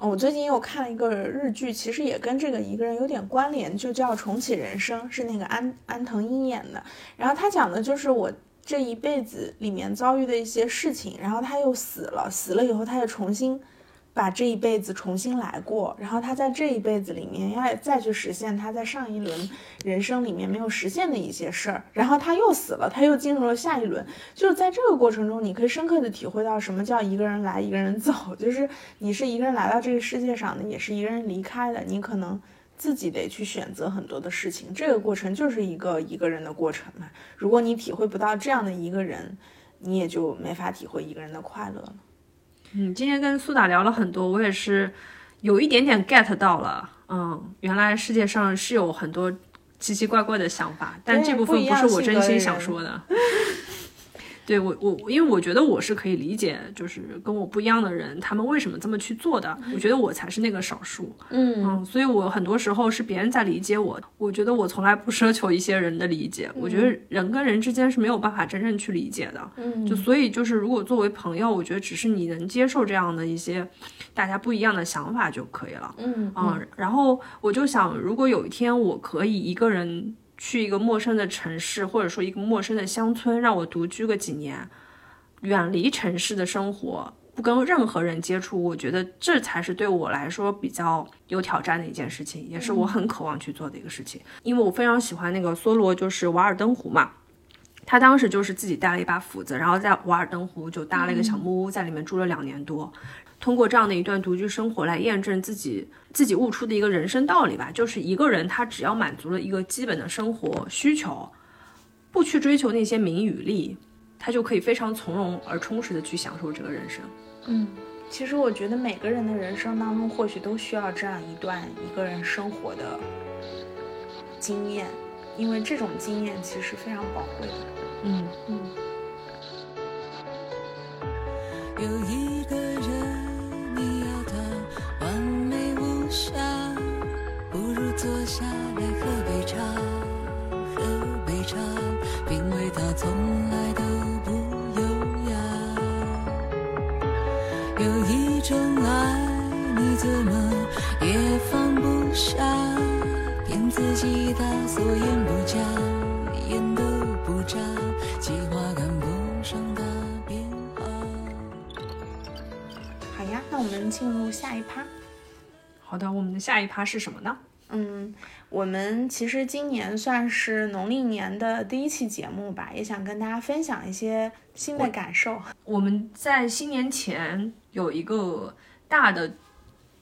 我最近又看了一个日剧，其实也跟这个一个人有点关联，就叫《重启人生》，是那个安安藤英演的。然后他讲的就是我这一辈子里面遭遇的一些事情，然后他又死了，死了以后他又重新。把这一辈子重新来过，然后他在这一辈子里面要再去实现他在上一轮人生里面没有实现的一些事儿，然后他又死了，他又进入了下一轮。就是在这个过程中，你可以深刻的体会到什么叫一个人来一个人走，就是你是一个人来到这个世界上的，也是一个人离开的，你可能自己得去选择很多的事情。这个过程就是一个一个人的过程嘛。如果你体会不到这样的一个人，你也就没法体会一个人的快乐了。嗯，今天跟苏打聊了很多，我也是有一点点 get 到了。嗯，原来世界上是有很多奇奇怪怪的想法，但这部分不是我真心想说的。对我我，因为我觉得我是可以理解，就是跟我不一样的人，他们为什么这么去做的。我觉得我才是那个少数，嗯嗯，所以我很多时候是别人在理解我。我觉得我从来不奢求一些人的理解，我觉得人跟人之间是没有办法真正去理解的。嗯，就所以就是如果作为朋友，我觉得只是你能接受这样的一些大家不一样的想法就可以了。嗯嗯，然后我就想，如果有一天我可以一个人。去一个陌生的城市，或者说一个陌生的乡村，让我独居个几年，远离城市的生活，不跟任何人接触，我觉得这才是对我来说比较有挑战的一件事情，也是我很渴望去做的一个事情。因为我非常喜欢那个梭罗，就是瓦尔登湖嘛，他当时就是自己带了一把斧子，然后在瓦尔登湖就搭了一个小木屋，在里面住了两年多。通过这样的一段独居生活来验证自己自己悟出的一个人生道理吧，就是一个人他只要满足了一个基本的生活需求，不去追求那些名与利，他就可以非常从容而充实的去享受这个人生。嗯，其实我觉得每个人的人生当中或许都需要这样一段一个人生活的经验，因为这种经验其实非常宝贵的。嗯嗯。有一骗自己大所言不假，眼都不眨，计划赶不上大变化。好呀，那我们进入下一趴。好的，我们的下一趴是什么呢？嗯，我们其实今年算是农历年的第一期节目吧，也想跟大家分享一些新的感受。我们在新年前有一个大的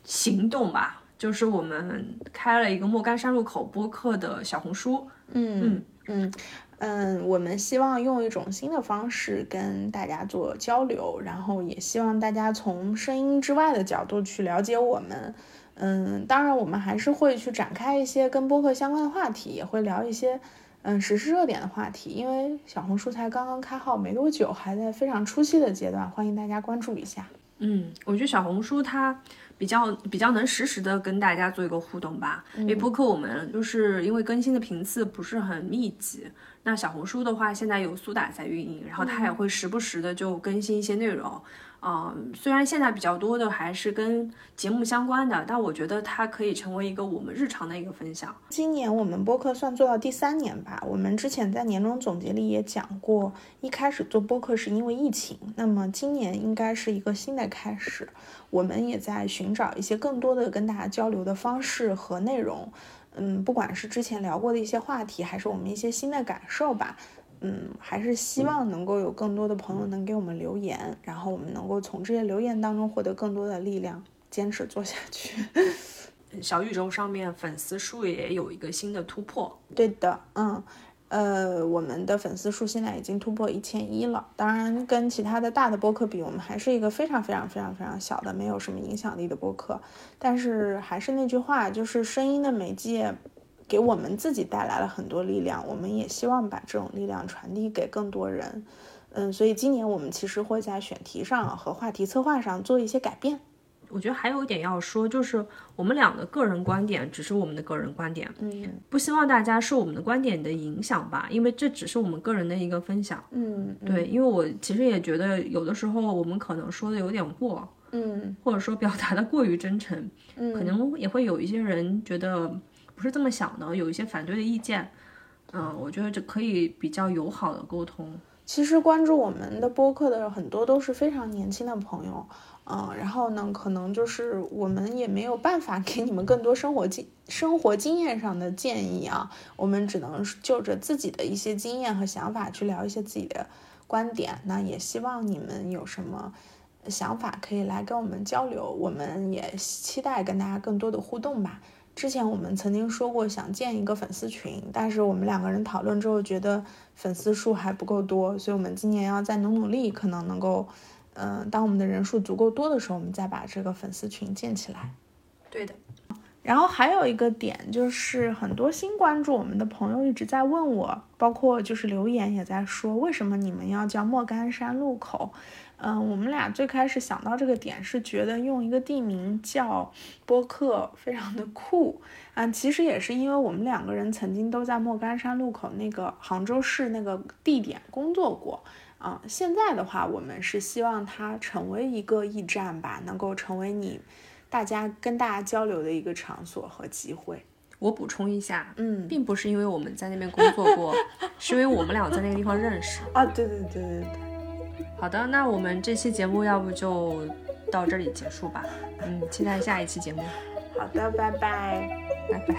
行动吧，就是我们开了一个莫干山路口播客的小红书。嗯，嗯嗯，我们希望用一种新的方式跟大家做交流，然后也希望大家从声音之外的角度去了解我们。嗯，当然我们还是会去展开一些跟播客相关的话题，也会聊一些嗯时事热点的话题。因为小红书才刚刚开号没多久，还在非常初期的阶段，欢迎大家关注一下。嗯，我觉得小红书它。比较比较能实时的跟大家做一个互动吧，因为播客我们就是因为更新的频次不是很密集，那小红书的话现在有苏打在运营，然后它也会时不时的就更新一些内容。嗯，啊虽然现在比较多的还是跟节目相关的，但我觉得它可以成为一个我们日常的一个分享。今年我们播客算做到第三年吧。我们之前在年终总结里也讲过，一开始做播客是因为疫情，那么今年应该是一个新的开始。我们也在寻找一些更多的跟大家交流的方式和内容。嗯，不管是之前聊过的一些话题，还是我们一些新的感受吧。嗯，还是希望能够有更多的朋友能给我们留言，然后我们能够从这些留言当中获得更多的力量，坚持做下去。小宇宙上面粉丝数也有一个新的突破。对的，嗯，呃，我们的粉丝数现在已经突破一千一了。当然，跟其他的大的播客比，我们还是一个非常非常非常非常小的，没有什么影响力的播客。但是还是那句话，就是声音的媒介。给我们自己带来了很多力量，我们也希望把这种力量传递给更多人。嗯，所以今年我们其实会在选题上和话题策划上做一些改变。我觉得还有一点要说，就是我们俩的个人观点只是我们的个人观点，嗯，不希望大家受我们的观点的影响吧，因为这只是我们个人的一个分享。嗯，对，因为我其实也觉得有的时候我们可能说的有点过，嗯，或者说表达的过于真诚，嗯，可能也会有一些人觉得。不是这么想的，有一些反对的意见，嗯，我觉得这可以比较友好的沟通。其实关注我们的播客的很多都是非常年轻的朋友，嗯，然后呢，可能就是我们也没有办法给你们更多生活经生活经验上的建议啊，我们只能就着自己的一些经验和想法去聊一些自己的观点。那也希望你们有什么想法可以来跟我们交流，我们也期待跟大家更多的互动吧。之前我们曾经说过想建一个粉丝群，但是我们两个人讨论之后觉得粉丝数还不够多，所以我们今年要再努努力，可能能够，嗯，当我们的人数足够多的时候，我们再把这个粉丝群建起来。对的。然后还有一个点就是，很多新关注我们的朋友一直在问我，包括就是留言也在说，为什么你们要叫莫干山路口？嗯，我们俩最开始想到这个点是觉得用一个地名叫播客非常的酷啊，其实也是因为我们两个人曾经都在莫干山路口那个杭州市那个地点工作过啊。现在的话，我们是希望它成为一个驿站吧，能够成为你大家跟大家交流的一个场所和机会。我补充一下，嗯，并不是因为我们在那边工作过，是因为我们俩在那个地方认识啊。对对对对对。好的，那我们这期节目要不就到这里结束吧。嗯，期待下一期节目。好的，拜拜，拜拜。